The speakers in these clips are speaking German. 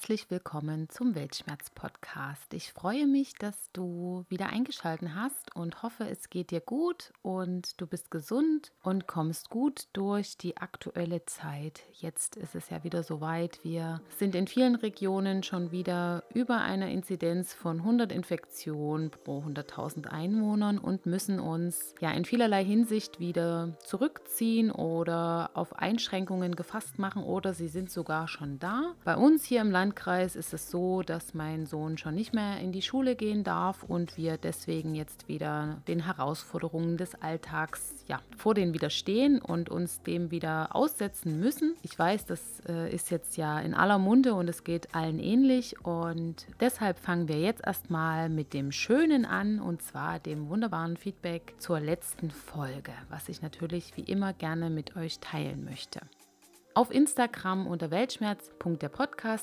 Herzlich willkommen zum Weltschmerz-Podcast. Ich freue mich, dass du wieder eingeschaltet hast und hoffe, es geht dir gut und du bist gesund und kommst gut durch die aktuelle Zeit. Jetzt ist es ja wieder soweit. Wir sind in vielen Regionen schon wieder über einer Inzidenz von 100 Infektionen pro 100.000 Einwohnern und müssen uns ja in vielerlei Hinsicht wieder zurückziehen oder auf Einschränkungen gefasst machen oder sie sind sogar schon da. Bei uns hier im Landkreis ist es so, dass mein Sohn schon nicht mehr in die Schule gehen darf und wir deswegen jetzt wieder den Herausforderungen des Alltags ja, vor denen widerstehen und uns dem wieder aussetzen müssen. Ich weiß, das äh, ist jetzt ja in aller Munde und es geht allen ähnlich und deshalb fangen wir jetzt erstmal mit dem Schönen an und zwar dem wunderbaren Feedback zur letzten Folge, was ich natürlich wie immer gerne mit euch teilen möchte. Auf Instagram unter Weltschmerz.der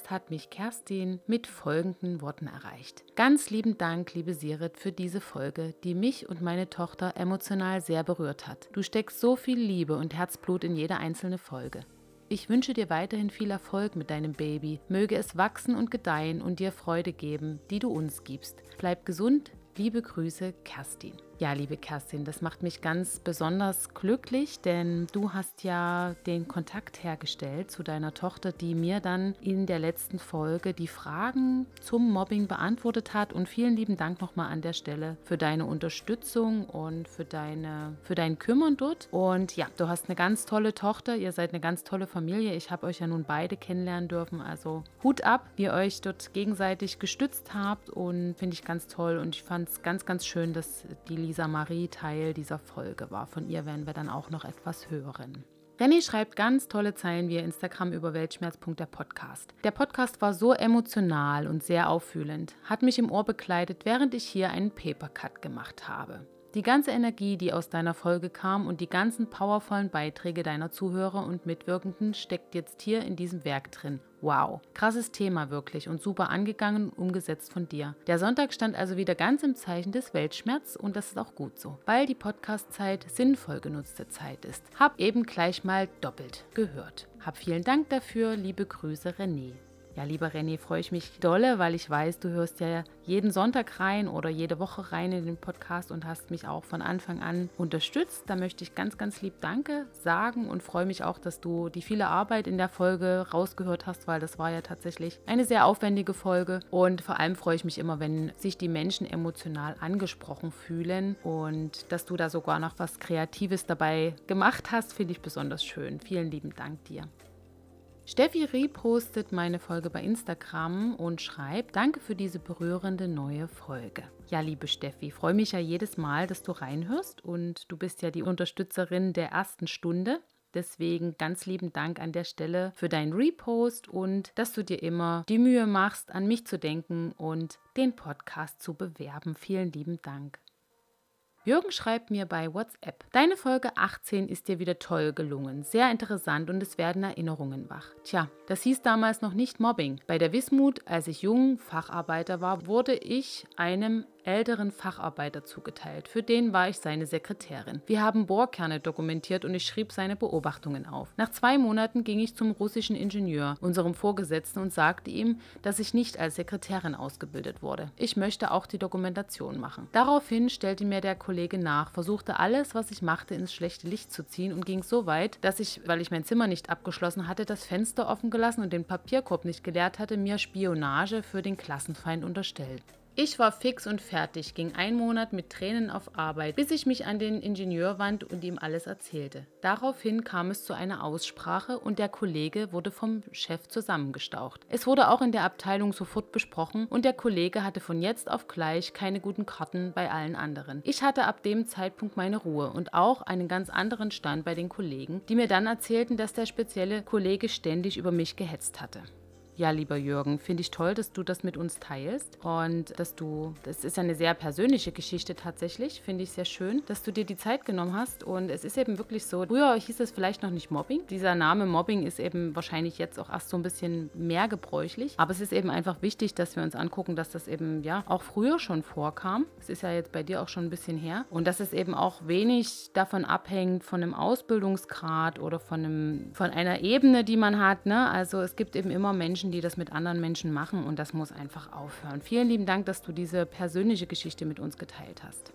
hat mich Kerstin mit folgenden Worten erreicht. Ganz lieben Dank, liebe Sirit, für diese Folge, die mich und meine Tochter emotional sehr berührt hat. Du steckst so viel Liebe und Herzblut in jede einzelne Folge. Ich wünsche dir weiterhin viel Erfolg mit deinem Baby. Möge es wachsen und gedeihen und dir Freude geben, die du uns gibst. Bleib gesund. Liebe Grüße, Kerstin. Ja, liebe Kerstin, das macht mich ganz besonders glücklich, denn du hast ja den Kontakt hergestellt zu deiner Tochter, die mir dann in der letzten Folge die Fragen zum Mobbing beantwortet hat. Und vielen lieben Dank nochmal an der Stelle für deine Unterstützung und für, deine, für dein Kümmern dort. Und ja, du hast eine ganz tolle Tochter, ihr seid eine ganz tolle Familie. Ich habe euch ja nun beide kennenlernen dürfen. Also Hut ab, wie ihr euch dort gegenseitig gestützt habt und finde ich ganz toll. Und ich fand es ganz, ganz schön, dass die Lisa Marie Teil dieser Folge war. Von ihr werden wir dann auch noch etwas hören. Renny schreibt ganz tolle Zeilen via Instagram über Weltschmerz.der Podcast. Der Podcast war so emotional und sehr auffühlend, hat mich im Ohr begleitet, während ich hier einen Papercut gemacht habe. Die ganze Energie, die aus deiner Folge kam und die ganzen powervollen Beiträge deiner Zuhörer und Mitwirkenden steckt jetzt hier in diesem Werk drin. Wow, krasses Thema wirklich und super angegangen und umgesetzt von dir. Der Sonntag stand also wieder ganz im Zeichen des Weltschmerz und das ist auch gut so, weil die Podcast-Zeit sinnvoll genutzte Zeit ist. Hab eben gleich mal doppelt gehört. Hab vielen Dank dafür, liebe Grüße René. Ja, lieber René, freue ich mich dolle, weil ich weiß, du hörst ja jeden Sonntag rein oder jede Woche rein in den Podcast und hast mich auch von Anfang an unterstützt. Da möchte ich ganz, ganz lieb Danke sagen und freue mich auch, dass du die viele Arbeit in der Folge rausgehört hast, weil das war ja tatsächlich eine sehr aufwendige Folge. Und vor allem freue ich mich immer, wenn sich die Menschen emotional angesprochen fühlen und dass du da sogar noch was Kreatives dabei gemacht hast, finde ich besonders schön. Vielen lieben Dank dir. Steffi repostet meine Folge bei Instagram und schreibt, danke für diese berührende neue Folge. Ja, liebe Steffi, freue mich ja jedes Mal, dass du reinhörst und du bist ja die Unterstützerin der ersten Stunde. Deswegen ganz lieben Dank an der Stelle für deinen Repost und dass du dir immer die Mühe machst, an mich zu denken und den Podcast zu bewerben. Vielen lieben Dank. Jürgen schreibt mir bei WhatsApp, deine Folge 18 ist dir wieder toll gelungen, sehr interessant und es werden Erinnerungen wach. Tja, das hieß damals noch nicht Mobbing. Bei der Wismut, als ich jung Facharbeiter war, wurde ich einem älteren Facharbeiter zugeteilt. Für den war ich seine Sekretärin. Wir haben Bohrkerne dokumentiert und ich schrieb seine Beobachtungen auf. Nach zwei Monaten ging ich zum russischen Ingenieur, unserem Vorgesetzten, und sagte ihm, dass ich nicht als Sekretärin ausgebildet wurde. Ich möchte auch die Dokumentation machen. Daraufhin stellte mir der Kollege nach, versuchte alles, was ich machte, ins schlechte Licht zu ziehen und ging so weit, dass ich, weil ich mein Zimmer nicht abgeschlossen hatte, das Fenster offen gelassen und den Papierkorb nicht geleert hatte, mir Spionage für den Klassenfeind unterstellt. Ich war fix und fertig, ging ein Monat mit Tränen auf Arbeit, bis ich mich an den Ingenieur wand und ihm alles erzählte. Daraufhin kam es zu einer Aussprache und der Kollege wurde vom Chef zusammengestaucht. Es wurde auch in der Abteilung sofort besprochen und der Kollege hatte von jetzt auf gleich keine guten Karten bei allen anderen. Ich hatte ab dem Zeitpunkt meine Ruhe und auch einen ganz anderen Stand bei den Kollegen, die mir dann erzählten, dass der spezielle Kollege ständig über mich gehetzt hatte. Ja, lieber Jürgen, finde ich toll, dass du das mit uns teilst und dass du, das ist eine sehr persönliche Geschichte tatsächlich, finde ich sehr schön, dass du dir die Zeit genommen hast und es ist eben wirklich so, früher hieß es vielleicht noch nicht Mobbing. Dieser Name Mobbing ist eben wahrscheinlich jetzt auch erst so ein bisschen mehr gebräuchlich, aber es ist eben einfach wichtig, dass wir uns angucken, dass das eben ja auch früher schon vorkam. Es ist ja jetzt bei dir auch schon ein bisschen her und dass es eben auch wenig davon abhängt von einem Ausbildungsgrad oder von einem von einer Ebene, die man hat, ne? Also es gibt eben immer Menschen Menschen, die das mit anderen Menschen machen und das muss einfach aufhören. Vielen lieben Dank, dass du diese persönliche Geschichte mit uns geteilt hast.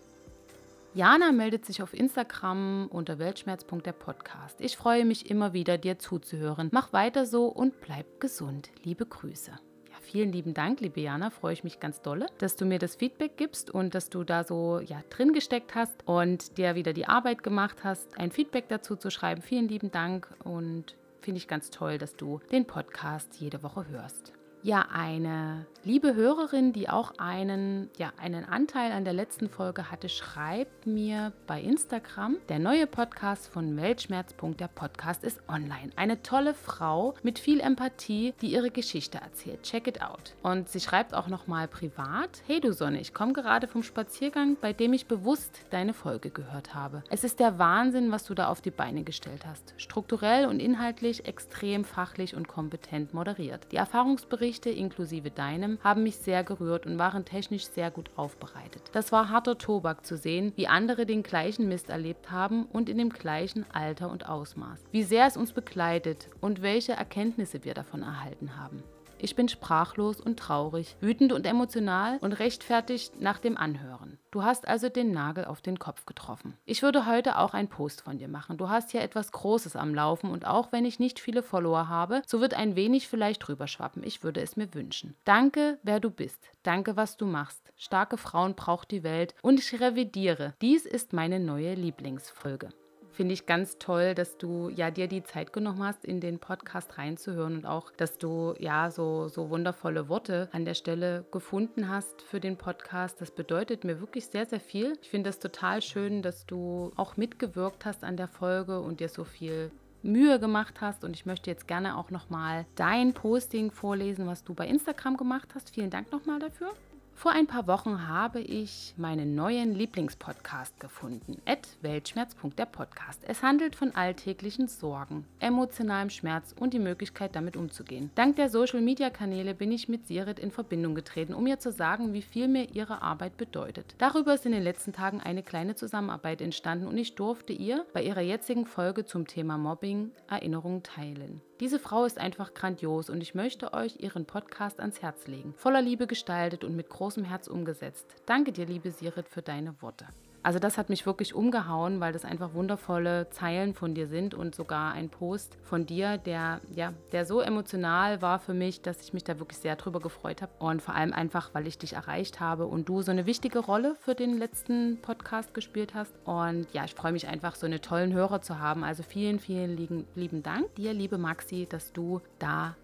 Jana meldet sich auf Instagram unter weltschmerz.der Podcast. Ich freue mich immer wieder, dir zuzuhören. Mach weiter so und bleib gesund. Liebe Grüße. Ja, vielen lieben Dank, liebe Jana. Freue ich mich ganz dolle, dass du mir das Feedback gibst und dass du da so ja, drin gesteckt hast und dir wieder die Arbeit gemacht hast, ein Feedback dazu zu schreiben. Vielen lieben Dank und finde ich ganz toll, dass du den Podcast jede Woche hörst. Ja, eine liebe Hörerin, die auch einen, ja, einen Anteil an der letzten Folge hatte, schreibt mir bei Instagram, der neue Podcast von Weltschmerz. Der Podcast ist online. Eine tolle Frau mit viel Empathie, die ihre Geschichte erzählt. Check it out. Und sie schreibt auch nochmal privat, hey du Sonne, ich komme gerade vom Spaziergang, bei dem ich bewusst deine Folge gehört habe. Es ist der Wahnsinn, was du da auf die Beine gestellt hast. Strukturell und inhaltlich extrem fachlich und kompetent moderiert. Die Erfahrungsberichte Berichte inklusive deinem haben mich sehr gerührt und waren technisch sehr gut aufbereitet. Das war harter Tobak zu sehen, wie andere den gleichen Mist erlebt haben und in dem gleichen Alter und Ausmaß. Wie sehr es uns begleitet und welche Erkenntnisse wir davon erhalten haben. Ich bin sprachlos und traurig, wütend und emotional und rechtfertigt nach dem Anhören. Du hast also den Nagel auf den Kopf getroffen. Ich würde heute auch einen Post von dir machen. Du hast hier etwas Großes am Laufen und auch wenn ich nicht viele Follower habe, so wird ein wenig vielleicht rüberschwappen. Ich würde es mir wünschen. Danke, wer du bist. Danke, was du machst. Starke Frauen braucht die Welt und ich revidiere. Dies ist meine neue Lieblingsfolge finde ich ganz toll, dass du ja dir die Zeit genommen hast, in den Podcast reinzuhören und auch, dass du ja so, so wundervolle Worte an der Stelle gefunden hast für den Podcast. Das bedeutet mir wirklich sehr, sehr viel. Ich finde es total schön, dass du auch mitgewirkt hast an der Folge und dir so viel Mühe gemacht hast und ich möchte jetzt gerne auch nochmal dein Posting vorlesen, was du bei Instagram gemacht hast. Vielen Dank nochmal dafür. Vor ein paar Wochen habe ich meinen neuen Lieblingspodcast gefunden. Weltschmerz.der Podcast. Es handelt von alltäglichen Sorgen, emotionalem Schmerz und die Möglichkeit, damit umzugehen. Dank der Social Media Kanäle bin ich mit Sirit in Verbindung getreten, um ihr zu sagen, wie viel mir ihre Arbeit bedeutet. Darüber ist in den letzten Tagen eine kleine Zusammenarbeit entstanden und ich durfte ihr bei ihrer jetzigen Folge zum Thema Mobbing Erinnerungen teilen. Diese Frau ist einfach grandios und ich möchte euch ihren Podcast ans Herz legen. Voller Liebe gestaltet und mit großem Herz umgesetzt. Danke dir, liebe Sirit, für deine Worte. Also das hat mich wirklich umgehauen, weil das einfach wundervolle Zeilen von dir sind und sogar ein Post von dir, der ja, der so emotional war für mich, dass ich mich da wirklich sehr drüber gefreut habe und vor allem einfach, weil ich dich erreicht habe und du so eine wichtige Rolle für den letzten Podcast gespielt hast und ja, ich freue mich einfach so eine tollen Hörer zu haben. Also vielen, vielen lieben, lieben Dank dir, liebe Maxi, dass du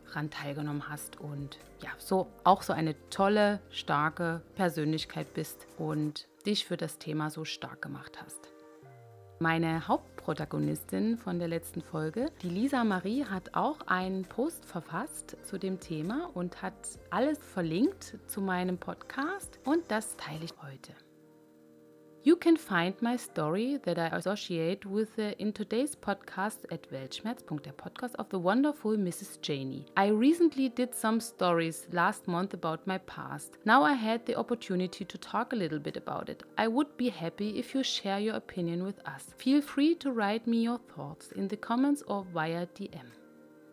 daran teilgenommen hast und ja, so auch so eine tolle, starke Persönlichkeit bist und dich für das Thema so stark gemacht hast. Meine Hauptprotagonistin von der letzten Folge, die Lisa Marie, hat auch einen Post verfasst zu dem Thema und hat alles verlinkt zu meinem Podcast und das teile ich heute. You can find my story that I associate with the, in today's podcast at Weltschmerz.der podcast of the wonderful Mrs. Janie. I recently did some stories last month about my past. Now I had the opportunity to talk a little bit about it. I would be happy if you share your opinion with us. Feel free to write me your thoughts in the comments or via DM.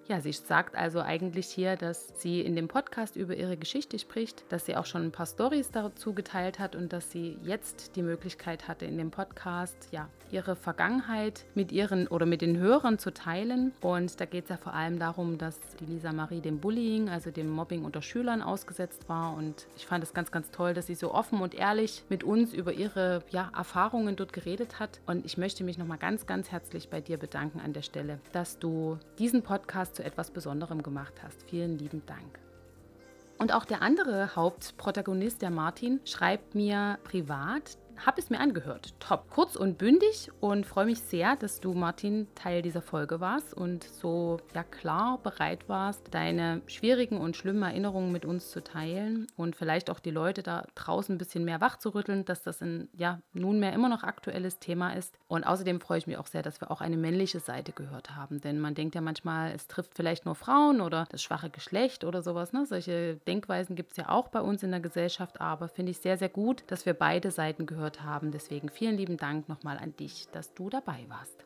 Ja, sie sagt also eigentlich hier, dass sie in dem Podcast über ihre Geschichte spricht, dass sie auch schon ein paar Stories dazu geteilt hat und dass sie jetzt die Möglichkeit hatte, in dem Podcast ja ihre Vergangenheit mit ihren oder mit den Hörern zu teilen. Und da geht es ja vor allem darum, dass die Lisa Marie dem Bullying, also dem Mobbing unter Schülern ausgesetzt war. Und ich fand es ganz, ganz toll, dass sie so offen und ehrlich mit uns über ihre ja, Erfahrungen dort geredet hat. Und ich möchte mich nochmal ganz, ganz herzlich bei dir bedanken an der Stelle, dass du diesen Podcast zu etwas Besonderem gemacht hast. Vielen lieben Dank. Und auch der andere Hauptprotagonist, der Martin, schreibt mir privat, habe es mir angehört. Top. Kurz und bündig und freue mich sehr, dass du, Martin, Teil dieser Folge warst und so ja klar bereit warst, deine schwierigen und schlimmen Erinnerungen mit uns zu teilen und vielleicht auch die Leute da draußen ein bisschen mehr wachzurütteln, dass das ein ja nunmehr immer noch aktuelles Thema ist. Und außerdem freue ich mich auch sehr, dass wir auch eine männliche Seite gehört haben, denn man denkt ja manchmal, es trifft vielleicht nur Frauen oder das schwache Geschlecht oder sowas. Ne? Solche Denkweisen gibt es ja auch bei uns in der Gesellschaft, aber finde ich sehr, sehr gut, dass wir beide Seiten gehört zugehört haben. Deswegen vielen lieben Dank nochmal an dich, dass du dabei warst.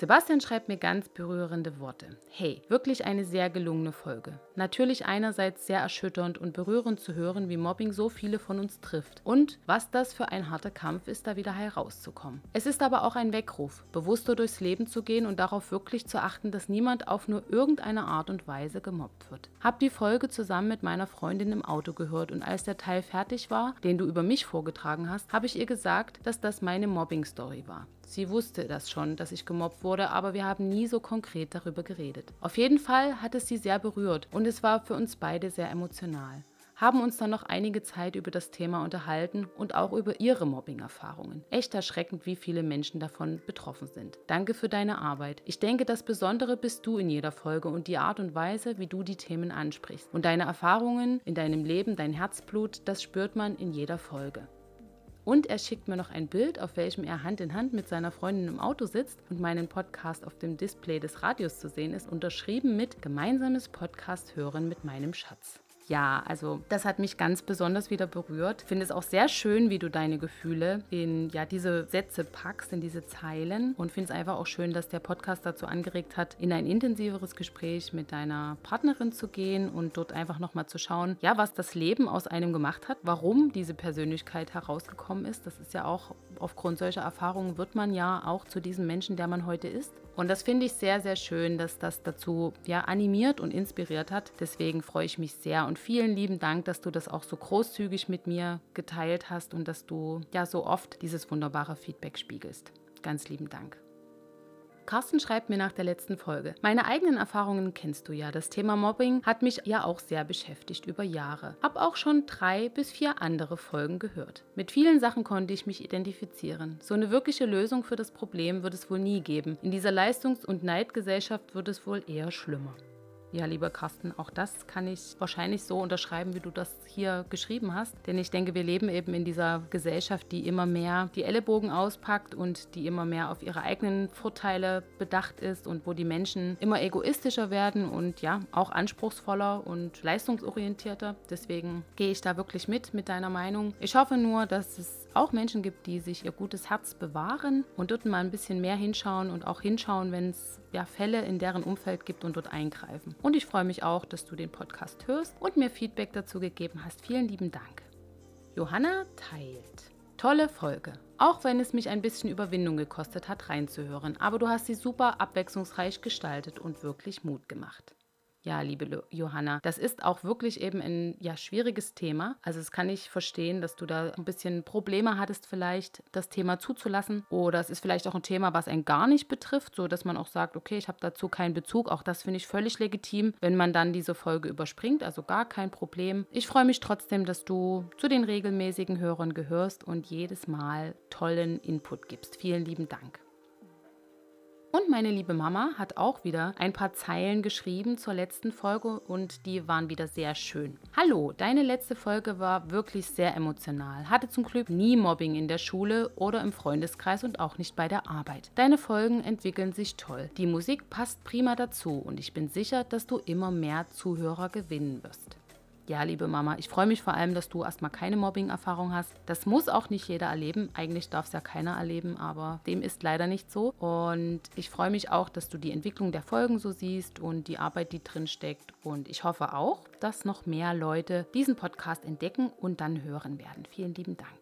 Sebastian schreibt mir ganz berührende Worte. Hey, wirklich eine sehr gelungene Folge. Natürlich einerseits sehr erschütternd und berührend zu hören, wie Mobbing so viele von uns trifft und was das für ein harter Kampf ist, da wieder herauszukommen. Es ist aber auch ein Weckruf, bewusster durchs Leben zu gehen und darauf wirklich zu achten, dass niemand auf nur irgendeine Art und Weise gemobbt wird. Hab die Folge zusammen mit meiner Freundin im Auto gehört und als der Teil fertig war, den du über mich vorgetragen hast, habe ich ihr gesagt, dass das meine Mobbing-Story war. Sie wusste das schon, dass ich gemobbt wurde, aber wir haben nie so konkret darüber geredet. Auf jeden Fall hat es sie sehr berührt und es war für uns beide sehr emotional haben uns dann noch einige Zeit über das Thema unterhalten und auch über ihre Mobbing-Erfahrungen. Echt erschreckend, wie viele Menschen davon betroffen sind. Danke für deine Arbeit. Ich denke, das Besondere bist du in jeder Folge und die Art und Weise, wie du die Themen ansprichst. Und deine Erfahrungen in deinem Leben, dein Herzblut, das spürt man in jeder Folge. Und er schickt mir noch ein Bild, auf welchem er Hand in Hand mit seiner Freundin im Auto sitzt und meinen Podcast auf dem Display des Radios zu sehen ist, unterschrieben mit Gemeinsames Podcast hören mit meinem Schatz ja, also das hat mich ganz besonders wieder berührt. Ich finde es auch sehr schön, wie du deine Gefühle in ja, diese Sätze packst, in diese Zeilen und finde es einfach auch schön, dass der Podcast dazu angeregt hat, in ein intensiveres Gespräch mit deiner Partnerin zu gehen und dort einfach nochmal zu schauen, ja, was das Leben aus einem gemacht hat, warum diese Persönlichkeit herausgekommen ist. Das ist ja auch aufgrund solcher Erfahrungen wird man ja auch zu diesem Menschen, der man heute ist. Und das finde ich sehr, sehr schön, dass das dazu ja animiert und inspiriert hat. Deswegen freue ich mich sehr und vielen lieben Dank, dass du das auch so großzügig mit mir geteilt hast und dass du ja so oft dieses wunderbare Feedback spiegelst. Ganz lieben Dank. Carsten schreibt mir nach der letzten Folge. Meine eigenen Erfahrungen kennst du ja. Das Thema Mobbing hat mich ja auch sehr beschäftigt über Jahre. Hab auch schon drei bis vier andere Folgen gehört. Mit vielen Sachen konnte ich mich identifizieren. So eine wirkliche Lösung für das Problem wird es wohl nie geben. In dieser Leistungs- und Neidgesellschaft wird es wohl eher schlimmer. Ja, lieber Carsten, auch das kann ich wahrscheinlich so unterschreiben, wie du das hier geschrieben hast. Denn ich denke, wir leben eben in dieser Gesellschaft, die immer mehr die Ellenbogen auspackt und die immer mehr auf ihre eigenen Vorteile bedacht ist und wo die Menschen immer egoistischer werden und ja, auch anspruchsvoller und leistungsorientierter. Deswegen gehe ich da wirklich mit, mit deiner Meinung. Ich hoffe nur, dass es auch Menschen gibt, die sich ihr gutes Herz bewahren und dort mal ein bisschen mehr hinschauen und auch hinschauen, wenn es ja, Fälle in deren Umfeld gibt und dort eingreifen. Und ich freue mich auch, dass du den Podcast hörst und mir Feedback dazu gegeben hast. Vielen lieben Dank. Johanna teilt. Tolle Folge. Auch wenn es mich ein bisschen Überwindung gekostet hat, reinzuhören. Aber du hast sie super abwechslungsreich gestaltet und wirklich Mut gemacht. Ja, liebe Johanna, das ist auch wirklich eben ein ja, schwieriges Thema. Also es kann ich verstehen, dass du da ein bisschen Probleme hattest, vielleicht das Thema zuzulassen. Oder es ist vielleicht auch ein Thema, was einen gar nicht betrifft, so dass man auch sagt, okay, ich habe dazu keinen Bezug. Auch das finde ich völlig legitim, wenn man dann diese Folge überspringt. Also gar kein Problem. Ich freue mich trotzdem, dass du zu den regelmäßigen Hörern gehörst und jedes Mal tollen Input gibst. Vielen lieben Dank. Und meine liebe Mama hat auch wieder ein paar Zeilen geschrieben zur letzten Folge und die waren wieder sehr schön. Hallo, deine letzte Folge war wirklich sehr emotional. Hatte zum Glück nie Mobbing in der Schule oder im Freundeskreis und auch nicht bei der Arbeit. Deine Folgen entwickeln sich toll. Die Musik passt prima dazu und ich bin sicher, dass du immer mehr Zuhörer gewinnen wirst. Ja, liebe Mama, ich freue mich vor allem, dass du erstmal keine Mobbing-Erfahrung hast. Das muss auch nicht jeder erleben. Eigentlich darf es ja keiner erleben, aber dem ist leider nicht so. Und ich freue mich auch, dass du die Entwicklung der Folgen so siehst und die Arbeit, die drin steckt. Und ich hoffe auch, dass noch mehr Leute diesen Podcast entdecken und dann hören werden. Vielen lieben Dank.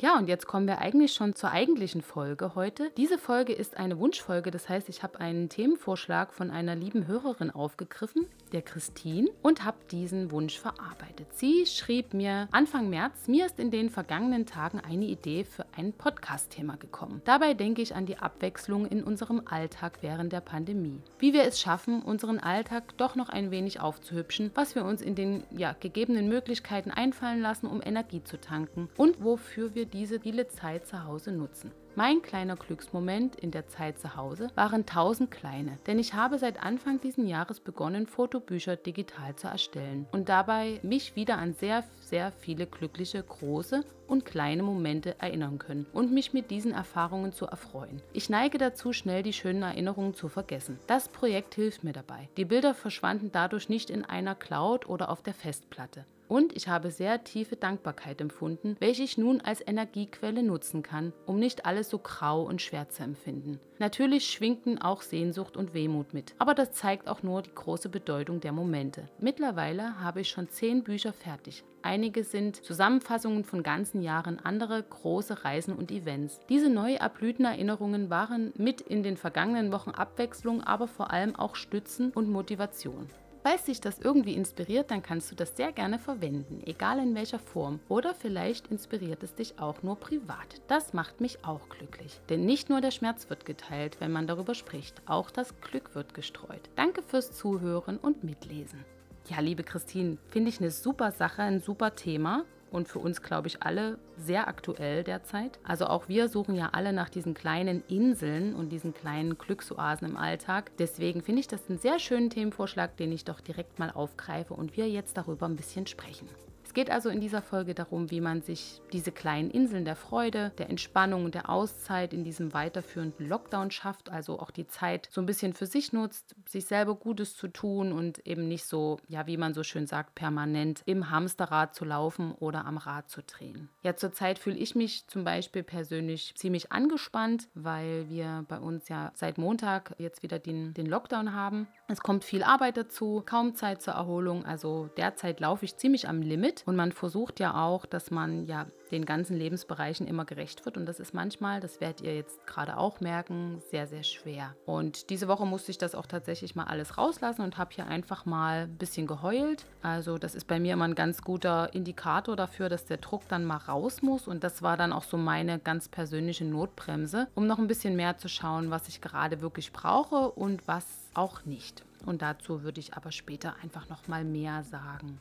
Ja, und jetzt kommen wir eigentlich schon zur eigentlichen Folge heute. Diese Folge ist eine Wunschfolge, das heißt, ich habe einen Themenvorschlag von einer lieben Hörerin aufgegriffen, der Christine, und habe diesen Wunsch verarbeitet. Sie schrieb mir Anfang März, mir ist in den vergangenen Tagen eine Idee für ein Podcast-Thema gekommen. Dabei denke ich an die Abwechslung in unserem Alltag während der Pandemie. Wie wir es schaffen, unseren Alltag doch noch ein wenig aufzuhübschen, was wir uns in den ja, gegebenen Möglichkeiten einfallen lassen, um Energie zu tanken und wofür wir wir diese viele Zeit zu Hause nutzen. Mein kleiner Glücksmoment in der Zeit zu Hause waren tausend kleine, denn ich habe seit Anfang dieses Jahres begonnen, Fotobücher digital zu erstellen und dabei mich wieder an sehr, sehr viele glückliche große und kleine Momente erinnern können und mich mit diesen Erfahrungen zu erfreuen. Ich neige dazu, schnell die schönen Erinnerungen zu vergessen. Das Projekt hilft mir dabei. Die Bilder verschwanden dadurch nicht in einer Cloud oder auf der Festplatte. Und ich habe sehr tiefe Dankbarkeit empfunden, welche ich nun als Energiequelle nutzen kann, um nicht alles so grau und schwer zu empfinden. Natürlich schwingten auch Sehnsucht und Wehmut mit, aber das zeigt auch nur die große Bedeutung der Momente. Mittlerweile habe ich schon zehn Bücher fertig. Einige sind Zusammenfassungen von ganzen Jahren, andere große Reisen und Events. Diese neu erblühten Erinnerungen waren mit in den vergangenen Wochen Abwechslung, aber vor allem auch Stützen und Motivation. Falls dich das irgendwie inspiriert, dann kannst du das sehr gerne verwenden, egal in welcher Form. Oder vielleicht inspiriert es dich auch nur privat. Das macht mich auch glücklich. Denn nicht nur der Schmerz wird geteilt, wenn man darüber spricht, auch das Glück wird gestreut. Danke fürs Zuhören und Mitlesen. Ja, liebe Christine, finde ich eine super Sache, ein super Thema und für uns, glaube ich, alle sehr aktuell derzeit. Also auch wir suchen ja alle nach diesen kleinen Inseln und diesen kleinen Glücksoasen im Alltag. Deswegen finde ich das einen sehr schönen Themenvorschlag, den ich doch direkt mal aufgreife und wir jetzt darüber ein bisschen sprechen. Es geht also in dieser Folge darum, wie man sich diese kleinen Inseln der Freude, der Entspannung und der Auszeit in diesem weiterführenden Lockdown schafft, also auch die Zeit so ein bisschen für sich nutzt, sich selber Gutes zu tun und eben nicht so, ja, wie man so schön sagt, permanent im Hamsterrad zu laufen oder am Rad zu drehen. Ja, zurzeit fühle ich mich zum Beispiel persönlich ziemlich angespannt, weil wir bei uns ja seit Montag jetzt wieder den, den Lockdown haben. Es kommt viel Arbeit dazu, kaum Zeit zur Erholung. Also derzeit laufe ich ziemlich am Limit und man versucht ja auch, dass man ja den ganzen Lebensbereichen immer gerecht wird. Und das ist manchmal, das werdet ihr jetzt gerade auch merken, sehr, sehr schwer. Und diese Woche musste ich das auch tatsächlich mal alles rauslassen und habe hier einfach mal ein bisschen geheult. Also das ist bei mir immer ein ganz guter Indikator dafür, dass der Druck dann mal raus muss. Und das war dann auch so meine ganz persönliche Notbremse, um noch ein bisschen mehr zu schauen, was ich gerade wirklich brauche und was auch nicht. Und dazu würde ich aber später einfach noch mal mehr sagen.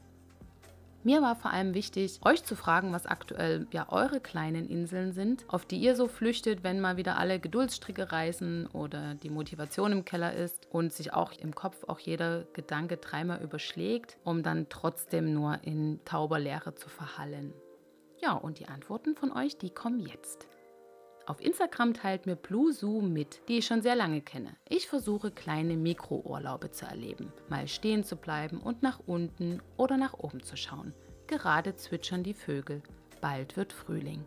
Mir war vor allem wichtig, euch zu fragen, was aktuell ja eure kleinen Inseln sind, auf die ihr so flüchtet, wenn mal wieder alle Geduldsstricke reißen oder die Motivation im Keller ist und sich auch im Kopf auch jeder Gedanke dreimal überschlägt, um dann trotzdem nur in tauber Leere zu verhallen. Ja, und die Antworten von euch, die kommen jetzt. Auf Instagram teilt mir Blue Zoo mit, die ich schon sehr lange kenne. Ich versuche kleine Mikrourlaube zu erleben, mal stehen zu bleiben und nach unten oder nach oben zu schauen. Gerade zwitschern die Vögel. Bald wird Frühling.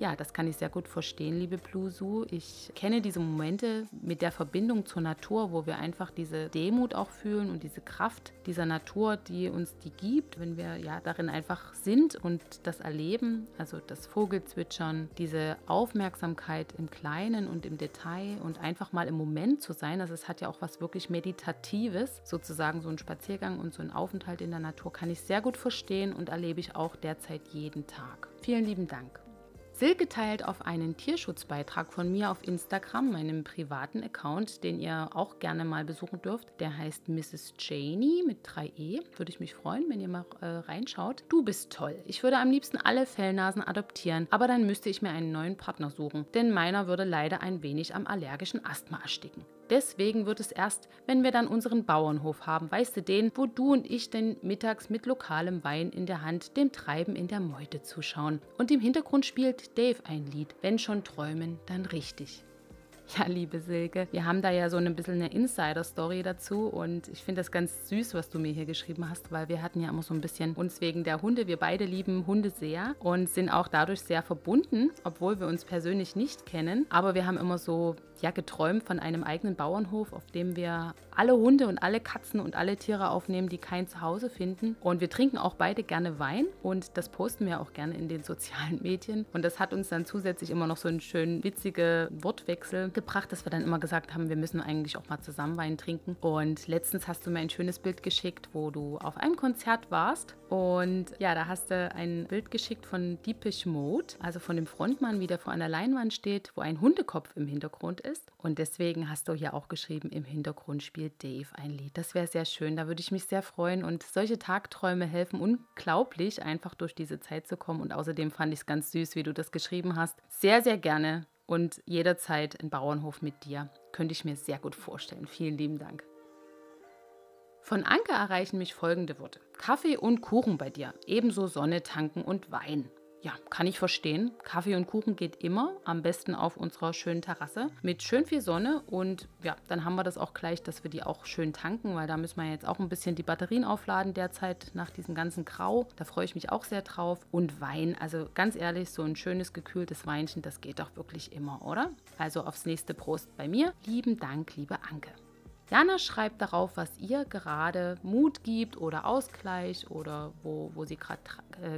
Ja, das kann ich sehr gut verstehen, liebe Blusu. Ich kenne diese Momente mit der Verbindung zur Natur, wo wir einfach diese Demut auch fühlen und diese Kraft dieser Natur, die uns die gibt, wenn wir ja darin einfach sind und das erleben. Also das Vogelzwitschern, diese Aufmerksamkeit im Kleinen und im Detail und einfach mal im Moment zu sein. Also es hat ja auch was wirklich Meditatives, sozusagen so ein Spaziergang und so ein Aufenthalt in der Natur kann ich sehr gut verstehen und erlebe ich auch derzeit jeden Tag. Vielen lieben Dank. Silke teilt auf einen Tierschutzbeitrag von mir auf Instagram, meinem privaten Account, den ihr auch gerne mal besuchen dürft. Der heißt Mrs. Janie mit 3e. Würde ich mich freuen, wenn ihr mal äh, reinschaut. Du bist toll. Ich würde am liebsten alle Fellnasen adoptieren, aber dann müsste ich mir einen neuen Partner suchen, denn meiner würde leider ein wenig am allergischen Asthma ersticken. Deswegen wird es erst, wenn wir dann unseren Bauernhof haben, weißt du den, wo du und ich denn mittags mit lokalem Wein in der Hand dem Treiben in der Meute zuschauen. Und im Hintergrund spielt Dave ein Lied, wenn schon träumen, dann richtig. Ja, liebe Silke, wir haben da ja so ein bisschen eine Insider-Story dazu und ich finde das ganz süß, was du mir hier geschrieben hast, weil wir hatten ja immer so ein bisschen uns wegen der Hunde, wir beide lieben Hunde sehr und sind auch dadurch sehr verbunden, obwohl wir uns persönlich nicht kennen. Aber wir haben immer so ja geträumt von einem eigenen Bauernhof, auf dem wir alle Hunde und alle Katzen und alle Tiere aufnehmen, die kein Zuhause finden. Und wir trinken auch beide gerne Wein und das posten wir auch gerne in den sozialen Medien. Und das hat uns dann zusätzlich immer noch so einen schönen witzigen Wortwechsel gebracht, dass wir dann immer gesagt haben, wir müssen eigentlich auch mal zusammen Wein trinken. Und letztens hast du mir ein schönes Bild geschickt, wo du auf einem Konzert warst. Und ja, da hast du ein Bild geschickt von Deepish Mode, also von dem Frontmann, wie der vor einer Leinwand steht, wo ein Hundekopf im Hintergrund ist. Und deswegen hast du hier auch geschrieben, im Hintergrund spielt Dave ein Lied. Das wäre sehr schön, da würde ich mich sehr freuen. Und solche Tagträume helfen unglaublich, einfach durch diese Zeit zu kommen. Und außerdem fand ich es ganz süß, wie du das geschrieben hast. Sehr, sehr gerne und jederzeit ein Bauernhof mit dir. Könnte ich mir sehr gut vorstellen. Vielen lieben Dank. Von Anke erreichen mich folgende Worte. Kaffee und Kuchen bei dir, ebenso Sonne tanken und Wein. Ja, kann ich verstehen. Kaffee und Kuchen geht immer, am besten auf unserer schönen Terrasse mit schön viel Sonne und ja, dann haben wir das auch gleich, dass wir die auch schön tanken, weil da müssen wir jetzt auch ein bisschen die Batterien aufladen derzeit nach diesem ganzen Grau. Da freue ich mich auch sehr drauf. Und Wein, also ganz ehrlich, so ein schönes gekühltes Weinchen, das geht doch wirklich immer, oder? Also aufs nächste Prost bei mir. Lieben Dank, liebe Anke. Jana schreibt darauf, was ihr gerade Mut gibt oder Ausgleich oder wo, wo sie gerade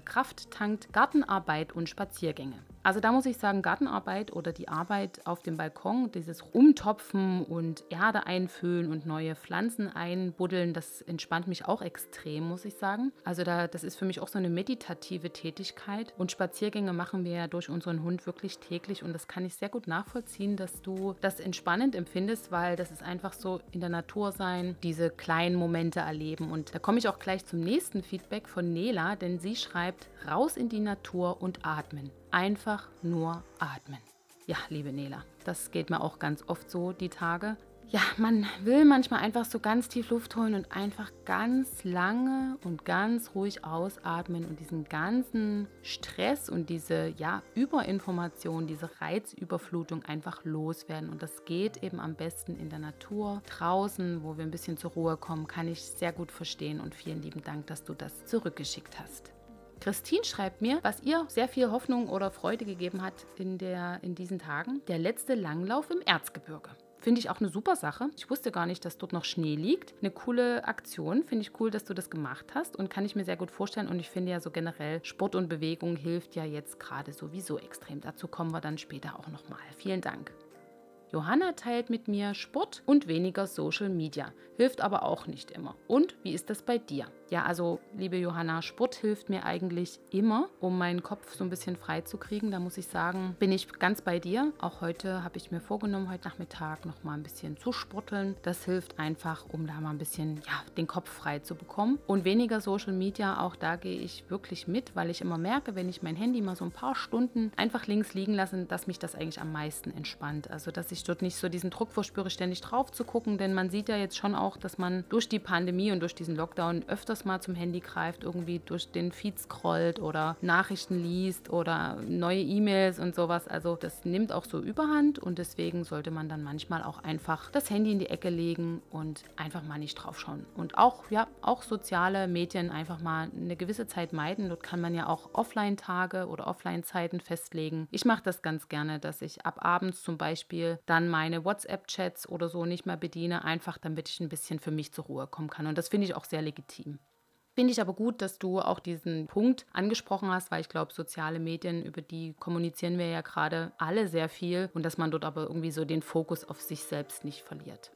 Kraft tankt. Gartenarbeit und Spaziergänge. Also da muss ich sagen, Gartenarbeit oder die Arbeit auf dem Balkon, dieses Umtopfen und Erde einfüllen und neue Pflanzen einbuddeln, das entspannt mich auch extrem, muss ich sagen. Also da, das ist für mich auch so eine meditative Tätigkeit. Und Spaziergänge machen wir ja durch unseren Hund wirklich täglich und das kann ich sehr gut nachvollziehen, dass du das entspannend empfindest, weil das ist einfach so in der Natur sein, diese kleinen Momente erleben. Und da komme ich auch gleich zum nächsten Feedback von Nela, denn sie schreibt, raus in die Natur und atmen. Einfach nur atmen. Ja, liebe Nela, das geht mir auch ganz oft so die Tage. Ja, man will manchmal einfach so ganz tief Luft holen und einfach ganz lange und ganz ruhig ausatmen und diesen ganzen Stress und diese ja, Überinformation, diese Reizüberflutung einfach loswerden. Und das geht eben am besten in der Natur, draußen, wo wir ein bisschen zur Ruhe kommen, kann ich sehr gut verstehen und vielen lieben Dank, dass du das zurückgeschickt hast. Christine schreibt mir, was ihr sehr viel Hoffnung oder Freude gegeben hat in, der, in diesen Tagen, der letzte Langlauf im Erzgebirge. Finde ich auch eine super Sache. Ich wusste gar nicht, dass dort noch Schnee liegt. Eine coole Aktion. Finde ich cool, dass du das gemacht hast und kann ich mir sehr gut vorstellen. Und ich finde ja so generell, Sport und Bewegung hilft ja jetzt gerade sowieso extrem. Dazu kommen wir dann später auch nochmal. Vielen Dank. Johanna teilt mit mir Sport und weniger Social Media. Hilft aber auch nicht immer. Und wie ist das bei dir? Ja, also liebe Johanna, Sport hilft mir eigentlich immer, um meinen Kopf so ein bisschen frei zu kriegen. Da muss ich sagen, bin ich ganz bei dir. Auch heute habe ich mir vorgenommen, heute Nachmittag noch mal ein bisschen zu sporteln. Das hilft einfach, um da mal ein bisschen ja, den Kopf frei zu bekommen. Und weniger Social Media, auch da gehe ich wirklich mit, weil ich immer merke, wenn ich mein Handy mal so ein paar Stunden einfach links liegen lasse, dass mich das eigentlich am meisten entspannt. Also, dass ich dort nicht so diesen Druck verspüre, ständig drauf zu gucken, denn man sieht ja jetzt schon auch, dass man durch die Pandemie und durch diesen Lockdown öfters öfters mal zum Handy greift, irgendwie durch den Feed scrollt oder Nachrichten liest oder neue E-Mails und sowas. Also das nimmt auch so überhand und deswegen sollte man dann manchmal auch einfach das Handy in die Ecke legen und einfach mal nicht drauf schauen. Und auch, ja, auch soziale Medien einfach mal eine gewisse Zeit meiden. Dort kann man ja auch Offline-Tage oder Offline-Zeiten festlegen. Ich mache das ganz gerne, dass ich ab abends zum Beispiel dann meine WhatsApp-Chats oder so nicht mehr bediene, einfach damit ich ein bisschen für mich zur Ruhe kommen kann. Und das finde ich auch sehr legitim. Finde ich aber gut, dass du auch diesen Punkt angesprochen hast, weil ich glaube, soziale Medien, über die kommunizieren wir ja gerade alle sehr viel und dass man dort aber irgendwie so den Fokus auf sich selbst nicht verliert.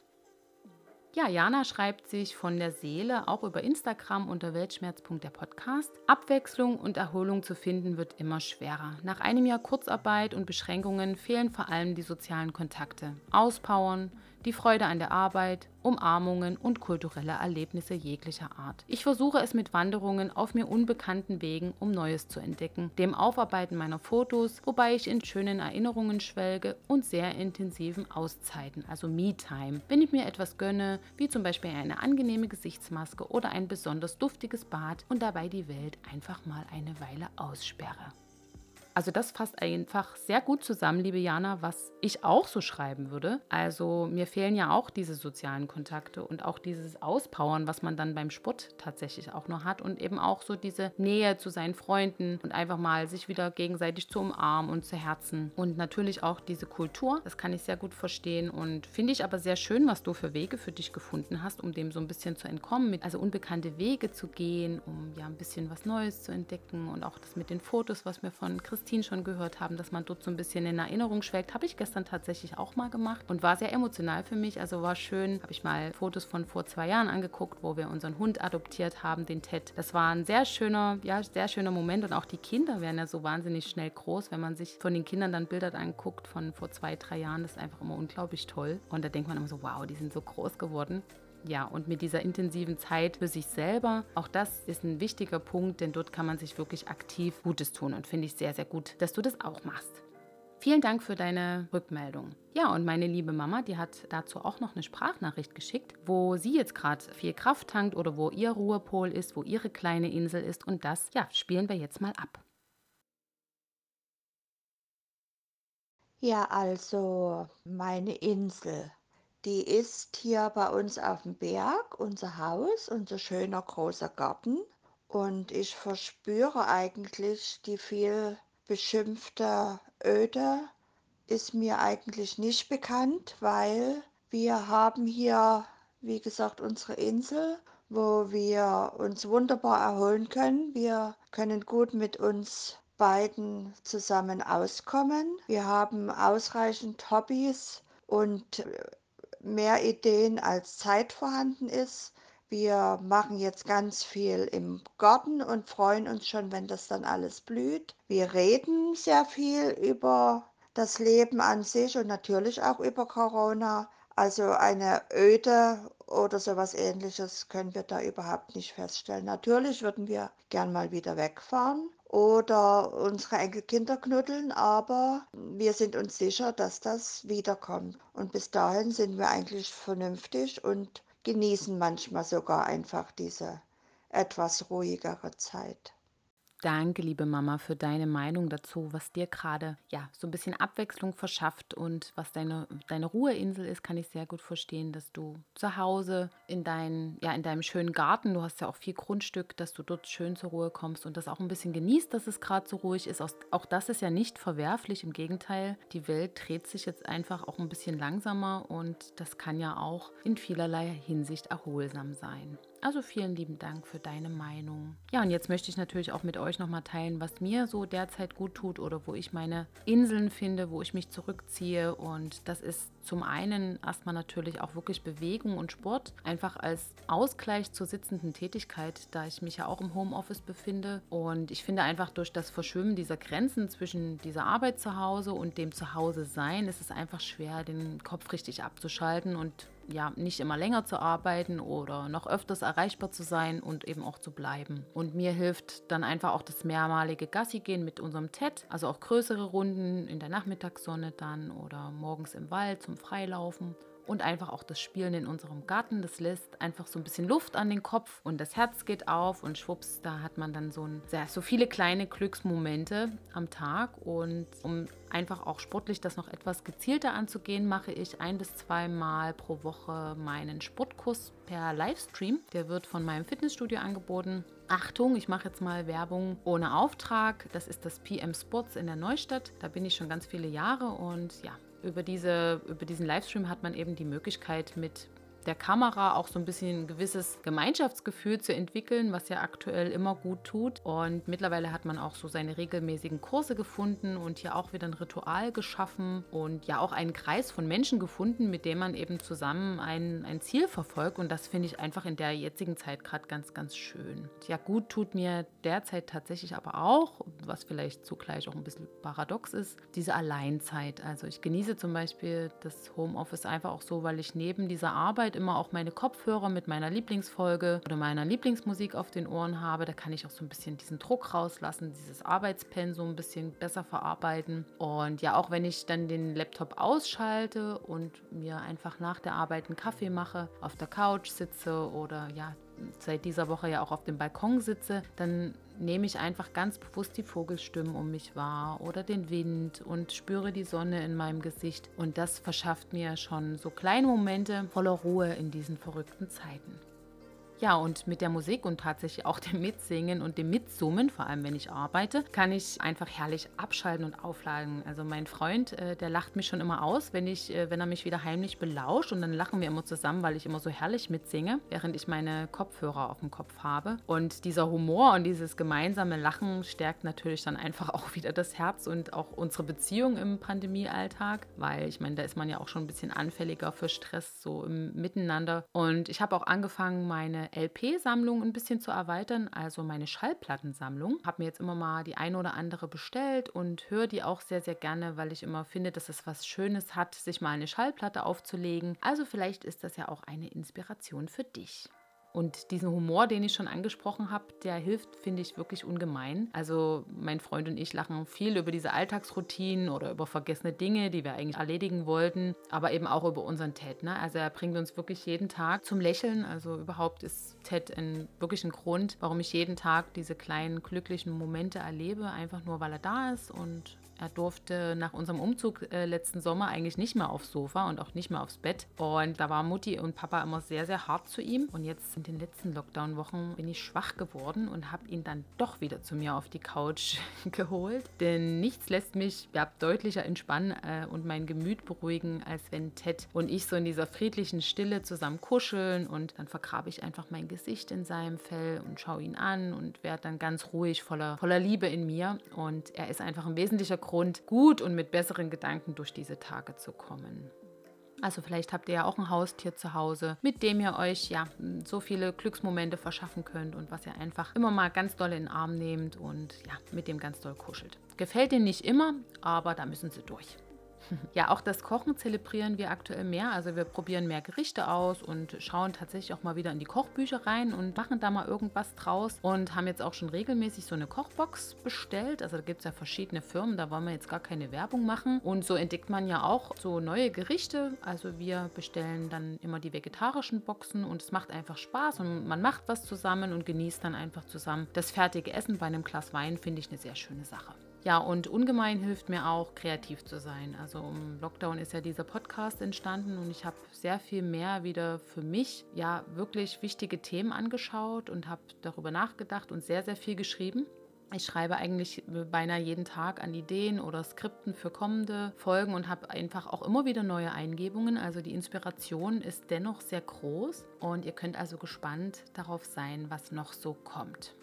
Ja, Jana schreibt sich von der Seele auch über Instagram unter Weltschmerz.der Podcast. Abwechslung und Erholung zu finden wird immer schwerer. Nach einem Jahr Kurzarbeit und Beschränkungen fehlen vor allem die sozialen Kontakte. Auspowern, die Freude an der Arbeit, Umarmungen und kulturelle Erlebnisse jeglicher Art. Ich versuche es mit Wanderungen auf mir unbekannten Wegen, um Neues zu entdecken, dem Aufarbeiten meiner Fotos, wobei ich in schönen Erinnerungen schwelge und sehr intensiven Auszeiten, also Me-Time, wenn ich mir etwas gönne, wie zum Beispiel eine angenehme Gesichtsmaske oder ein besonders duftiges Bad und dabei die Welt einfach mal eine Weile aussperre. Also das fasst einfach sehr gut zusammen, liebe Jana, was ich auch so schreiben würde. Also mir fehlen ja auch diese sozialen Kontakte und auch dieses Auspowern, was man dann beim Sport tatsächlich auch noch hat und eben auch so diese Nähe zu seinen Freunden und einfach mal sich wieder gegenseitig zu umarmen und zu herzen. Und natürlich auch diese Kultur, das kann ich sehr gut verstehen und finde ich aber sehr schön, was du für Wege für dich gefunden hast, um dem so ein bisschen zu entkommen, also unbekannte Wege zu gehen, um ja ein bisschen was Neues zu entdecken und auch das mit den Fotos, was wir von Christine schon gehört haben, dass man dort so ein bisschen in Erinnerung schwelgt, habe ich gestern tatsächlich auch mal gemacht und war sehr emotional für mich, also war schön, habe ich mal Fotos von vor zwei Jahren angeguckt, wo wir unseren Hund adoptiert haben, den Ted. Das war ein sehr schöner, ja, sehr schöner Moment und auch die Kinder werden ja so wahnsinnig schnell groß, wenn man sich von den Kindern dann Bilder anguckt von vor zwei, drei Jahren, das ist einfach immer unglaublich toll. Und da denkt man immer so, wow, die sind so groß geworden ja, und mit dieser intensiven Zeit für sich selber, auch das ist ein wichtiger Punkt, denn dort kann man sich wirklich aktiv Gutes tun und finde ich sehr, sehr gut, dass du das auch machst. Vielen Dank für deine Rückmeldung. Ja, und meine liebe Mama, die hat dazu auch noch eine Sprachnachricht geschickt, wo sie jetzt gerade viel Kraft tankt oder wo ihr Ruhepol ist, wo ihre kleine Insel ist. Und das, ja, spielen wir jetzt mal ab. Ja, also meine Insel. Die ist hier bei uns auf dem Berg, unser Haus, unser schöner großer Garten. Und ich verspüre eigentlich die viel beschimpfte Öde ist mir eigentlich nicht bekannt, weil wir haben hier, wie gesagt, unsere Insel, wo wir uns wunderbar erholen können. Wir können gut mit uns beiden zusammen auskommen. Wir haben ausreichend Hobbys und mehr Ideen als Zeit vorhanden ist. Wir machen jetzt ganz viel im Garten und freuen uns schon, wenn das dann alles blüht. Wir reden sehr viel über das Leben an sich und natürlich auch über Corona. Also eine Öde oder sowas ähnliches können wir da überhaupt nicht feststellen. Natürlich würden wir gern mal wieder wegfahren oder unsere Enkelkinder knuddeln, aber wir sind uns sicher, dass das wiederkommt. Und bis dahin sind wir eigentlich vernünftig und genießen manchmal sogar einfach diese etwas ruhigere Zeit. Danke, liebe Mama, für deine Meinung dazu, was dir gerade ja so ein bisschen Abwechslung verschafft und was deine, deine Ruheinsel ist, kann ich sehr gut verstehen, dass du zu Hause in, dein, ja, in deinem schönen Garten, du hast ja auch viel Grundstück, dass du dort schön zur Ruhe kommst und das auch ein bisschen genießt, dass es gerade so ruhig ist. Auch das ist ja nicht verwerflich, im Gegenteil, die Welt dreht sich jetzt einfach auch ein bisschen langsamer und das kann ja auch in vielerlei Hinsicht erholsam sein. Also vielen lieben Dank für deine Meinung. Ja, und jetzt möchte ich natürlich auch mit euch nochmal teilen, was mir so derzeit gut tut oder wo ich meine Inseln finde, wo ich mich zurückziehe. Und das ist zum einen erstmal natürlich auch wirklich Bewegung und Sport, einfach als Ausgleich zur sitzenden Tätigkeit, da ich mich ja auch im Homeoffice befinde. Und ich finde einfach durch das Verschwimmen dieser Grenzen zwischen dieser Arbeit zu Hause und dem Zuhause sein, ist es einfach schwer, den Kopf richtig abzuschalten und ja, nicht immer länger zu arbeiten oder noch öfters erreichbar zu sein und eben auch zu bleiben. Und mir hilft dann einfach auch das mehrmalige Gassi gehen mit unserem TED, also auch größere Runden in der Nachmittagssonne dann oder morgens im Wald zum Freilaufen und einfach auch das Spielen in unserem Garten. Das lässt einfach so ein bisschen Luft an den Kopf und das Herz geht auf und schwupps, da hat man dann so, ein, so viele kleine Glücksmomente am Tag. Und um einfach auch sportlich das noch etwas gezielter anzugehen, mache ich ein bis zweimal pro Woche meinen Sportkurs per Livestream. Der wird von meinem Fitnessstudio angeboten. Achtung, ich mache jetzt mal Werbung ohne Auftrag. Das ist das PM Sports in der Neustadt. Da bin ich schon ganz viele Jahre und ja, über, diese, über diesen Livestream hat man eben die Möglichkeit, mit der Kamera auch so ein bisschen ein gewisses Gemeinschaftsgefühl zu entwickeln, was ja aktuell immer gut tut. Und mittlerweile hat man auch so seine regelmäßigen Kurse gefunden und hier auch wieder ein Ritual geschaffen und ja auch einen Kreis von Menschen gefunden, mit dem man eben zusammen ein, ein Ziel verfolgt. Und das finde ich einfach in der jetzigen Zeit gerade ganz, ganz schön. Ja, gut tut mir derzeit tatsächlich aber auch, was vielleicht zugleich auch ein bisschen paradox ist, diese Alleinzeit. Also ich genieße zum Beispiel das Homeoffice einfach auch so, weil ich neben dieser Arbeit Zeit immer auch meine Kopfhörer mit meiner Lieblingsfolge oder meiner Lieblingsmusik auf den Ohren habe. Da kann ich auch so ein bisschen diesen Druck rauslassen, dieses Arbeitspensum ein bisschen besser verarbeiten. Und ja, auch wenn ich dann den Laptop ausschalte und mir einfach nach der Arbeit einen Kaffee mache, auf der Couch sitze oder ja, seit dieser Woche ja auch auf dem Balkon sitze, dann nehme ich einfach ganz bewusst die Vogelstimmen um mich wahr oder den Wind und spüre die Sonne in meinem Gesicht. Und das verschafft mir schon so kleine Momente voller Ruhe in diesen verrückten Zeiten. Ja, und mit der Musik und tatsächlich auch dem Mitsingen und dem Mitsummen, vor allem wenn ich arbeite, kann ich einfach herrlich abschalten und aufladen. Also mein Freund, äh, der lacht mich schon immer aus, wenn, ich, äh, wenn er mich wieder heimlich belauscht und dann lachen wir immer zusammen, weil ich immer so herrlich mitsinge, während ich meine Kopfhörer auf dem Kopf habe. Und dieser Humor und dieses gemeinsame Lachen stärkt natürlich dann einfach auch wieder das Herz und auch unsere Beziehung im Pandemiealltag, weil ich meine, da ist man ja auch schon ein bisschen anfälliger für Stress so im Miteinander. Und ich habe auch angefangen, meine LP-Sammlung ein bisschen zu erweitern, also meine Schallplattensammlung. Habe mir jetzt immer mal die eine oder andere bestellt und höre die auch sehr, sehr gerne, weil ich immer finde, dass es was Schönes hat, sich mal eine Schallplatte aufzulegen. Also vielleicht ist das ja auch eine Inspiration für dich. Und diesen Humor, den ich schon angesprochen habe, der hilft, finde ich, wirklich ungemein. Also mein Freund und ich lachen viel über diese Alltagsroutinen oder über vergessene Dinge, die wir eigentlich erledigen wollten, aber eben auch über unseren Ted. Ne? Also er bringt uns wirklich jeden Tag zum Lächeln. Also überhaupt ist Ted ein, wirklich ein Grund, warum ich jeden Tag diese kleinen glücklichen Momente erlebe, einfach nur weil er da ist und er durfte nach unserem Umzug äh, letzten Sommer eigentlich nicht mehr aufs Sofa und auch nicht mehr aufs Bett. Und da war Mutti und Papa immer sehr, sehr hart zu ihm. Und jetzt in den letzten Lockdown-Wochen bin ich schwach geworden und habe ihn dann doch wieder zu mir auf die Couch geholt. Denn nichts lässt mich ja, deutlicher entspannen äh, und mein Gemüt beruhigen, als wenn Ted und ich so in dieser friedlichen Stille zusammen kuscheln. Und dann vergrabe ich einfach mein Gesicht in seinem Fell und schaue ihn an und werde dann ganz ruhig, voller, voller Liebe in mir. Und er ist einfach ein wesentlicher Grund, gut und mit besseren Gedanken durch diese Tage zu kommen. Also vielleicht habt ihr ja auch ein Haustier zu Hause, mit dem ihr euch ja so viele Glücksmomente verschaffen könnt und was ihr einfach immer mal ganz doll in den Arm nehmt und ja, mit dem ganz doll kuschelt. Gefällt dir nicht immer, aber da müssen sie durch. Ja, auch das Kochen zelebrieren wir aktuell mehr. Also wir probieren mehr Gerichte aus und schauen tatsächlich auch mal wieder in die Kochbücher rein und machen da mal irgendwas draus und haben jetzt auch schon regelmäßig so eine Kochbox bestellt. Also da gibt es ja verschiedene Firmen, da wollen wir jetzt gar keine Werbung machen. Und so entdeckt man ja auch so neue Gerichte. Also wir bestellen dann immer die vegetarischen Boxen und es macht einfach Spaß und man macht was zusammen und genießt dann einfach zusammen das fertige Essen bei einem Glas Wein, finde ich eine sehr schöne Sache. Ja, und ungemein hilft mir auch, kreativ zu sein. Also im Lockdown ist ja dieser Podcast entstanden und ich habe sehr viel mehr wieder für mich, ja, wirklich wichtige Themen angeschaut und habe darüber nachgedacht und sehr, sehr viel geschrieben. Ich schreibe eigentlich beinahe jeden Tag an Ideen oder Skripten für kommende Folgen und habe einfach auch immer wieder neue Eingebungen. Also die Inspiration ist dennoch sehr groß und ihr könnt also gespannt darauf sein, was noch so kommt.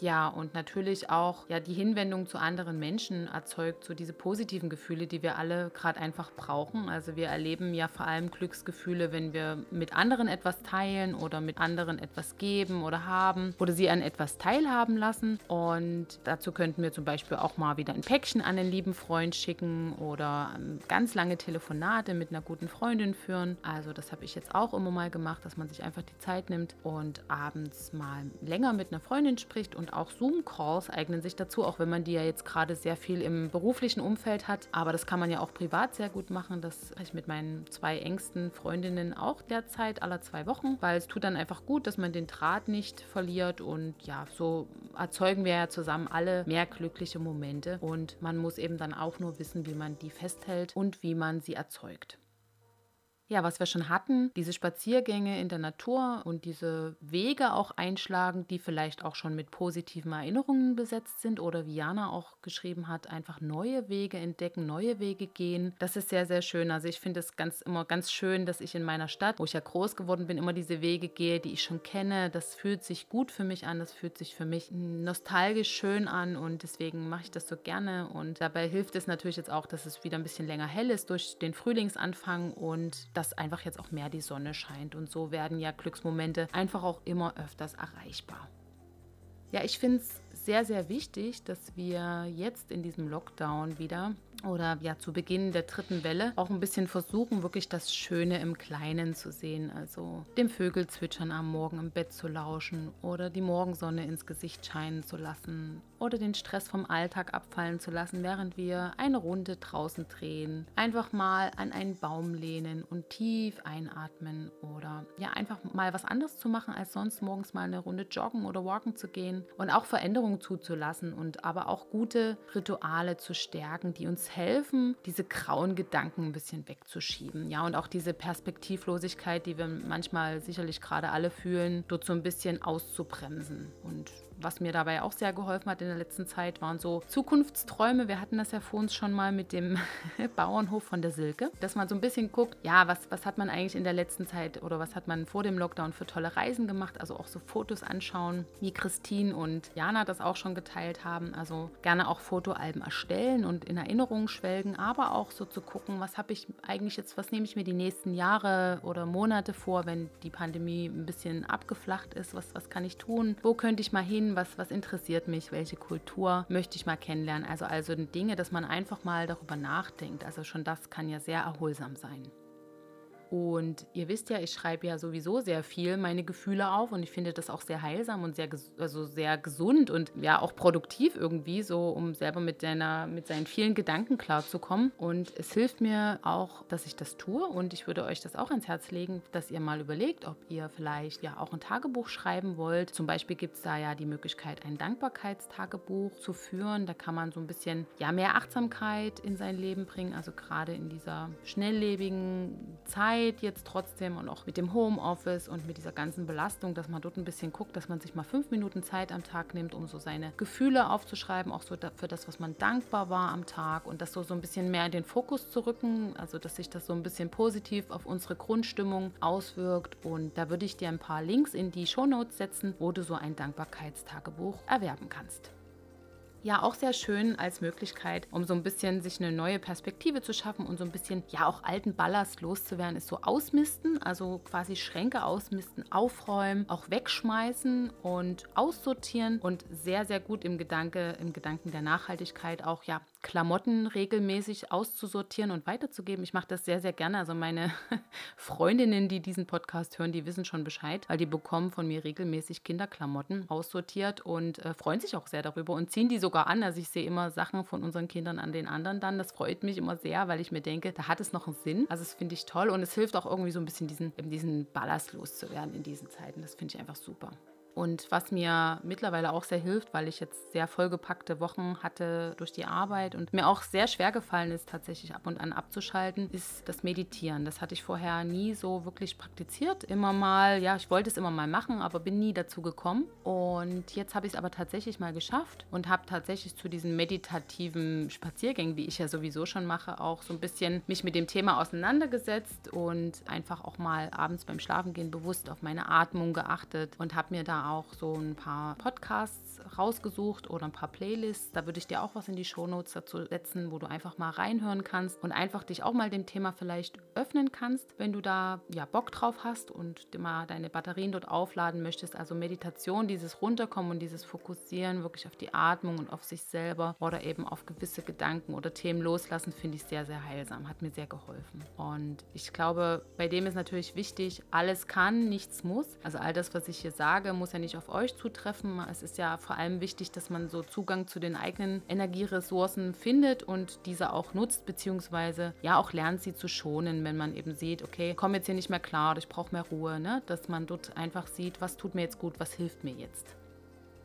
Ja, und natürlich auch ja, die Hinwendung zu anderen Menschen erzeugt so diese positiven Gefühle, die wir alle gerade einfach brauchen. Also wir erleben ja vor allem Glücksgefühle, wenn wir mit anderen etwas teilen oder mit anderen etwas geben oder haben oder sie an etwas teilhaben lassen. Und dazu könnten wir zum Beispiel auch mal wieder ein Päckchen an einen lieben Freund schicken oder ähm, ganz lange Telefonate mit einer guten Freundin führen. Also das habe ich jetzt auch immer mal gemacht, dass man sich einfach die Zeit nimmt und abends mal länger mit einer Freundin spricht und auch Zoom-Calls eignen sich dazu, auch wenn man die ja jetzt gerade sehr viel im beruflichen Umfeld hat. Aber das kann man ja auch privat sehr gut machen. Das mache ich mit meinen zwei engsten Freundinnen auch derzeit alle zwei Wochen, weil es tut dann einfach gut, dass man den Draht nicht verliert. Und ja, so erzeugen wir ja zusammen alle mehr glückliche Momente. Und man muss eben dann auch nur wissen, wie man die festhält und wie man sie erzeugt. Ja, was wir schon hatten, diese Spaziergänge in der Natur und diese Wege auch einschlagen, die vielleicht auch schon mit positiven Erinnerungen besetzt sind oder wie Jana auch geschrieben hat, einfach neue Wege entdecken, neue Wege gehen. Das ist sehr, sehr schön. Also ich finde es ganz immer ganz schön, dass ich in meiner Stadt, wo ich ja groß geworden bin, immer diese Wege gehe, die ich schon kenne. Das fühlt sich gut für mich an, das fühlt sich für mich nostalgisch schön an und deswegen mache ich das so gerne. Und dabei hilft es natürlich jetzt auch, dass es wieder ein bisschen länger hell ist durch den Frühlingsanfang und dass einfach jetzt auch mehr die Sonne scheint. Und so werden ja Glücksmomente einfach auch immer öfters erreichbar. Ja, ich finde es sehr, sehr wichtig, dass wir jetzt in diesem Lockdown wieder oder ja zu Beginn der dritten Welle auch ein bisschen versuchen, wirklich das Schöne im Kleinen zu sehen. Also dem Vögelzwitschern am Morgen im Bett zu lauschen oder die Morgensonne ins Gesicht scheinen zu lassen oder den Stress vom Alltag abfallen zu lassen, während wir eine Runde draußen drehen. Einfach mal an einen Baum lehnen und tief einatmen oder ja einfach mal was anderes zu machen, als sonst morgens mal eine Runde joggen oder walken zu gehen und auch Veränderungen zuzulassen und aber auch gute Rituale zu stärken, die uns helfen, diese grauen Gedanken ein bisschen wegzuschieben. Ja, und auch diese Perspektivlosigkeit, die wir manchmal sicherlich gerade alle fühlen, dort so ein bisschen auszubremsen. Und was mir dabei auch sehr geholfen hat in der letzten Zeit, waren so Zukunftsträume. Wir hatten das ja vor uns schon mal mit dem Bauernhof von der Silke, dass man so ein bisschen guckt, ja, was, was hat man eigentlich in der letzten Zeit oder was hat man vor dem Lockdown für tolle Reisen gemacht, also auch so Fotos anschauen, wie Christine und Jana das auch schon geteilt haben. Also gerne auch Fotoalben erstellen und in Erinnerungen schwelgen, aber auch so zu gucken, was habe ich eigentlich jetzt, was nehme ich mir die nächsten Jahre oder Monate vor, wenn die Pandemie ein bisschen abgeflacht ist, was, was kann ich tun, wo könnte ich mal hin, was, was interessiert mich, welche Kultur möchte ich mal kennenlernen. Also, also Dinge, dass man einfach mal darüber nachdenkt. Also schon das kann ja sehr erholsam sein. Und ihr wisst ja, ich schreibe ja sowieso sehr viel meine Gefühle auf und ich finde das auch sehr heilsam und sehr, also sehr gesund und ja auch produktiv irgendwie, so um selber mit, deiner, mit seinen vielen Gedanken klarzukommen. Und es hilft mir auch, dass ich das tue und ich würde euch das auch ans Herz legen, dass ihr mal überlegt, ob ihr vielleicht ja auch ein Tagebuch schreiben wollt. Zum Beispiel gibt es da ja die Möglichkeit, ein Dankbarkeitstagebuch zu führen. Da kann man so ein bisschen ja mehr Achtsamkeit in sein Leben bringen, also gerade in dieser schnelllebigen Zeit Zeit jetzt trotzdem und auch mit dem Homeoffice und mit dieser ganzen Belastung, dass man dort ein bisschen guckt, dass man sich mal fünf Minuten Zeit am Tag nimmt, um so seine Gefühle aufzuschreiben, auch so für das, was man dankbar war am Tag und das so, so ein bisschen mehr in den Fokus zu rücken, also dass sich das so ein bisschen positiv auf unsere Grundstimmung auswirkt. Und da würde ich dir ein paar Links in die Shownotes setzen, wo du so ein Dankbarkeitstagebuch erwerben kannst ja auch sehr schön als Möglichkeit, um so ein bisschen sich eine neue Perspektive zu schaffen und so ein bisschen ja auch alten Ballast loszuwerden, ist so ausmisten, also quasi Schränke ausmisten, aufräumen, auch wegschmeißen und aussortieren und sehr sehr gut im Gedanke im Gedanken der Nachhaltigkeit auch ja Klamotten regelmäßig auszusortieren und weiterzugeben. Ich mache das sehr, sehr gerne. Also meine Freundinnen, die diesen Podcast hören, die wissen schon Bescheid, weil die bekommen von mir regelmäßig Kinderklamotten aussortiert und äh, freuen sich auch sehr darüber und ziehen die sogar an. Also ich sehe immer Sachen von unseren Kindern an den anderen dann. Das freut mich immer sehr, weil ich mir denke, da hat es noch einen Sinn. Also das finde ich toll und es hilft auch irgendwie so ein bisschen diesen, diesen Ballast loszuwerden in diesen Zeiten. Das finde ich einfach super. Und was mir mittlerweile auch sehr hilft, weil ich jetzt sehr vollgepackte Wochen hatte durch die Arbeit und mir auch sehr schwer gefallen ist, tatsächlich ab und an abzuschalten, ist das Meditieren. Das hatte ich vorher nie so wirklich praktiziert. Immer mal, ja, ich wollte es immer mal machen, aber bin nie dazu gekommen. Und jetzt habe ich es aber tatsächlich mal geschafft und habe tatsächlich zu diesen meditativen Spaziergängen, die ich ja sowieso schon mache, auch so ein bisschen mich mit dem Thema auseinandergesetzt und einfach auch mal abends beim Schlafengehen bewusst auf meine Atmung geachtet und habe mir da auch so ein paar Podcasts rausgesucht oder ein paar Playlists. Da würde ich dir auch was in die Shownotes dazu setzen, wo du einfach mal reinhören kannst und einfach dich auch mal dem Thema vielleicht öffnen kannst, wenn du da ja Bock drauf hast und mal deine Batterien dort aufladen möchtest. Also Meditation, dieses Runterkommen und dieses Fokussieren wirklich auf die Atmung und auf sich selber oder eben auf gewisse Gedanken oder Themen loslassen, finde ich sehr, sehr heilsam. Hat mir sehr geholfen. Und ich glaube, bei dem ist natürlich wichtig, alles kann, nichts muss. Also all das, was ich hier sage, muss ja nicht auf euch zutreffen. Es ist ja vor allem wichtig, dass man so Zugang zu den eigenen Energieressourcen findet und diese auch nutzt, beziehungsweise ja auch lernt, sie zu schonen, wenn man eben sieht, okay, komme jetzt hier nicht mehr klar ich brauche mehr Ruhe, ne? dass man dort einfach sieht, was tut mir jetzt gut, was hilft mir jetzt.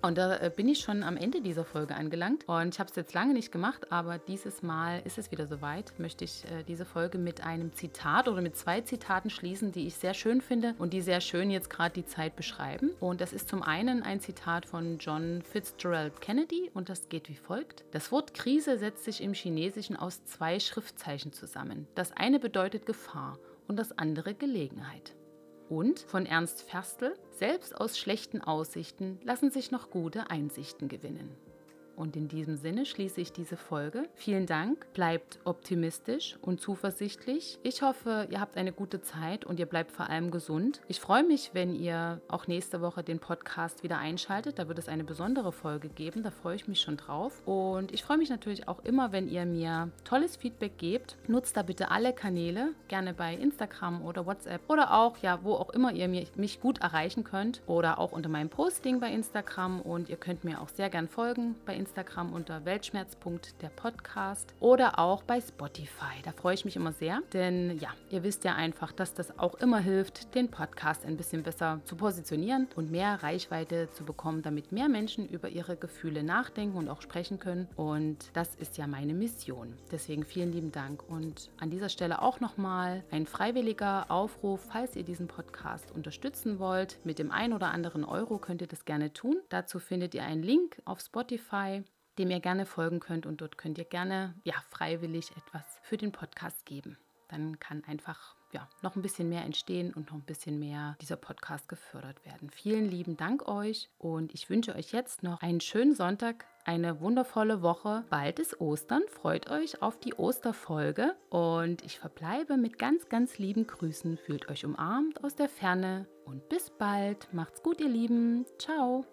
Und da äh, bin ich schon am Ende dieser Folge angelangt. Und ich habe es jetzt lange nicht gemacht, aber dieses Mal ist es wieder soweit. Möchte ich äh, diese Folge mit einem Zitat oder mit zwei Zitaten schließen, die ich sehr schön finde und die sehr schön jetzt gerade die Zeit beschreiben. Und das ist zum einen ein Zitat von John Fitzgerald Kennedy und das geht wie folgt. Das Wort Krise setzt sich im Chinesischen aus zwei Schriftzeichen zusammen. Das eine bedeutet Gefahr und das andere Gelegenheit. Und von Ernst Ferstel, selbst aus schlechten Aussichten lassen sich noch gute Einsichten gewinnen. Und in diesem Sinne schließe ich diese Folge. Vielen Dank, bleibt optimistisch und zuversichtlich. Ich hoffe, ihr habt eine gute Zeit und ihr bleibt vor allem gesund. Ich freue mich, wenn ihr auch nächste Woche den Podcast wieder einschaltet. Da wird es eine besondere Folge geben. Da freue ich mich schon drauf. Und ich freue mich natürlich auch immer, wenn ihr mir tolles Feedback gebt. Nutzt da bitte alle Kanäle, gerne bei Instagram oder WhatsApp oder auch, ja, wo auch immer ihr mich gut erreichen könnt oder auch unter meinem Posting bei Instagram. Und ihr könnt mir auch sehr gern folgen bei Instagram unter Weltschmerz.der Podcast oder auch bei Spotify. Da freue ich mich immer sehr, denn ja, ihr wisst ja einfach, dass das auch immer hilft, den Podcast ein bisschen besser zu positionieren und mehr Reichweite zu bekommen, damit mehr Menschen über ihre Gefühle nachdenken und auch sprechen können. Und das ist ja meine Mission. Deswegen vielen lieben Dank. Und an dieser Stelle auch nochmal ein freiwilliger Aufruf, falls ihr diesen Podcast unterstützen wollt. Mit dem ein oder anderen Euro könnt ihr das gerne tun. Dazu findet ihr einen Link auf Spotify dem ihr gerne folgen könnt und dort könnt ihr gerne ja freiwillig etwas für den Podcast geben. Dann kann einfach ja, noch ein bisschen mehr entstehen und noch ein bisschen mehr dieser Podcast gefördert werden. Vielen lieben Dank euch und ich wünsche euch jetzt noch einen schönen Sonntag, eine wundervolle Woche. Bald ist Ostern. Freut euch auf die Osterfolge und ich verbleibe mit ganz, ganz lieben Grüßen. Fühlt euch umarmt aus der Ferne und bis bald. Macht's gut, ihr Lieben. Ciao.